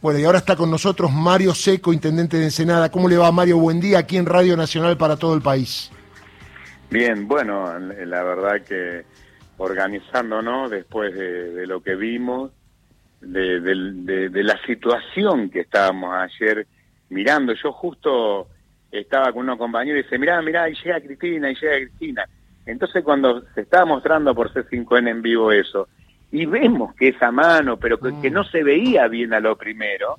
Bueno, y ahora está con nosotros Mario Seco, intendente de Ensenada. ¿Cómo le va, Mario? Buen día aquí en Radio Nacional para todo el país. Bien, bueno, la verdad que organizándonos después de, lo que vimos, de, la situación que estábamos ayer mirando. Yo justo estaba con unos compañeros y dice, mirá, mirá, ahí llega Cristina, ahí llega Cristina. Entonces cuando se estaba mostrando por C5N en vivo eso, y vemos que esa mano, pero que, no se veía bien a lo primero,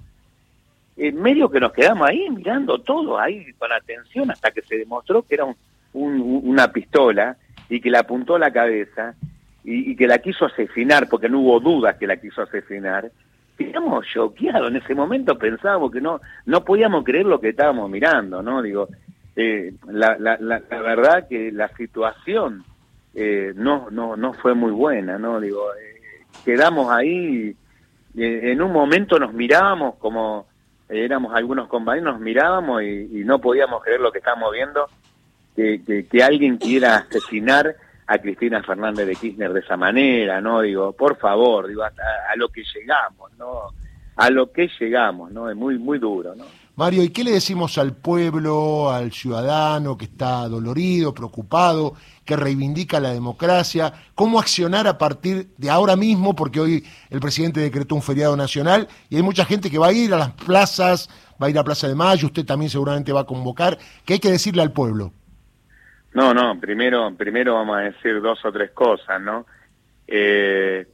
en medio que nos quedamos ahí mirando todo ahí con atención hasta que se demostró que era una pistola y que le apuntó a la cabeza y, que la quiso asesinar, porque no hubo dudas que la quiso asesinar, quedamos choqueados. En ese momento pensábamos que no, no podíamos creer lo que estábamos mirando, ¿no? Digo, eh, la, la, la, verdad que la situación eh, no, no, no fue muy buena, ¿no? Digo, eh, quedamos ahí, en un momento nos mirábamos como éramos algunos compañeros, nos mirábamos y, no podíamos creer lo que estábamos viendo, que, que, alguien quiera asesinar a Cristina Fernández de Kirchner de esa manera, ¿no? Digo, por favor, digo, a, a lo que llegamos, ¿no? A lo que llegamos, ¿no? Es muy, muy duro, ¿no? Mario, ¿y qué le decimos al pueblo, al ciudadano que está dolorido, preocupado, que reivindica la democracia? ¿Cómo accionar a partir de ahora mismo? Porque hoy el presidente decretó un feriado nacional y hay mucha gente que va a ir a las plazas, va a ir a Plaza de Mayo, usted también seguramente va a convocar. ¿Qué hay que decirle al pueblo? No, no, primero, primero vamos a decir dos o tres cosas, ¿no? Eh,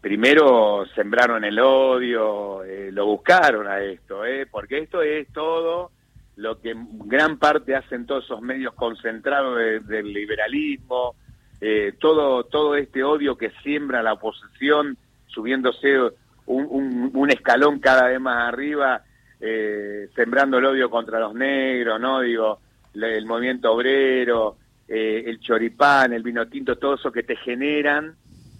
primero sembraron el odio, eh, lo buscaron a esto, ¿eh? porque esto es todo lo que gran parte hacen todos esos medios concentrados del liberalismo, eh, todo, todo este odio que siembra la oposición, subiéndose un, un, escalón cada vez más arriba, eh, sembrando el odio contra los negros, ¿no? Digo, el movimiento obrero, eh, el choripán, el vino tinto, todo eso que te generan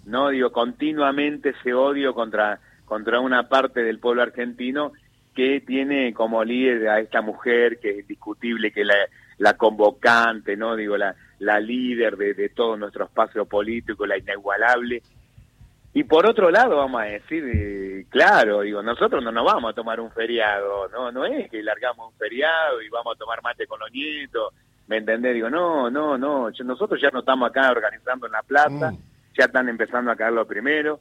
¿no? Digo, continuamente ese odio contra, contra una parte del pueblo argentino que tiene como líder a esta mujer que es indiscutible, que la, la convocante, ¿no? Digo, la, la líder de, de todo nuestro espacio político, la inigualable. Y por otro lado, vamos a decir, eh, claro, digo, nosotros no nos vamos a tomar un feriado, no no es que largamos un feriado y vamos a tomar mate con los nietos, ¿me entendés? Digo, no, no, no, nosotros ya no estamos acá organizando en la plaza, mm ya están empezando a caer lo primero.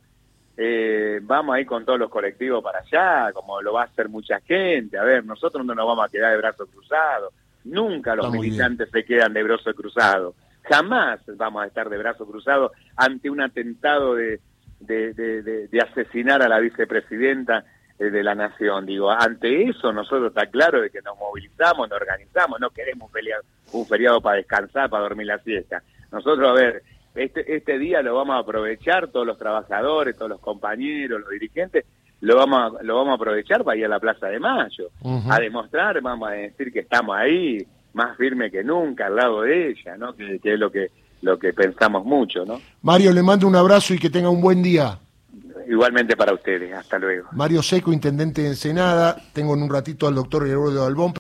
Eh, vamos a ir con todos los colectivos para allá, como lo va a hacer mucha gente. A ver, nosotros no nos vamos a quedar de brazos cruzados. Nunca los militantes se quedan de brazos cruzados. Jamás vamos a estar de brazos cruzados ante un atentado de, de, de, asesinar a la vicepresidenta eh, de la nación. Digo, ante eso nosotros está claro de que nos movilizamos, nos organizamos, no queremos un feriado, un feriado para descansar, para dormir la siesta. Nosotros, a ver, este, este día lo vamos a aprovechar, todos los trabajadores, todos los compañeros, los dirigentes, lo vamos a, lo vamos a aprovechar para ir a la Plaza de Mayo, a demostrar, vamos a decir que estamos ahí, más firme que nunca, al lado de ella, ¿no? Que, es lo que, lo que pensamos mucho, ¿no? Mario, le mando un abrazo y que tenga un buen día. Igualmente para ustedes, hasta luego. Mario Seco, intendente de Ensenada, tengo en un ratito al doctor Gregorio Albón.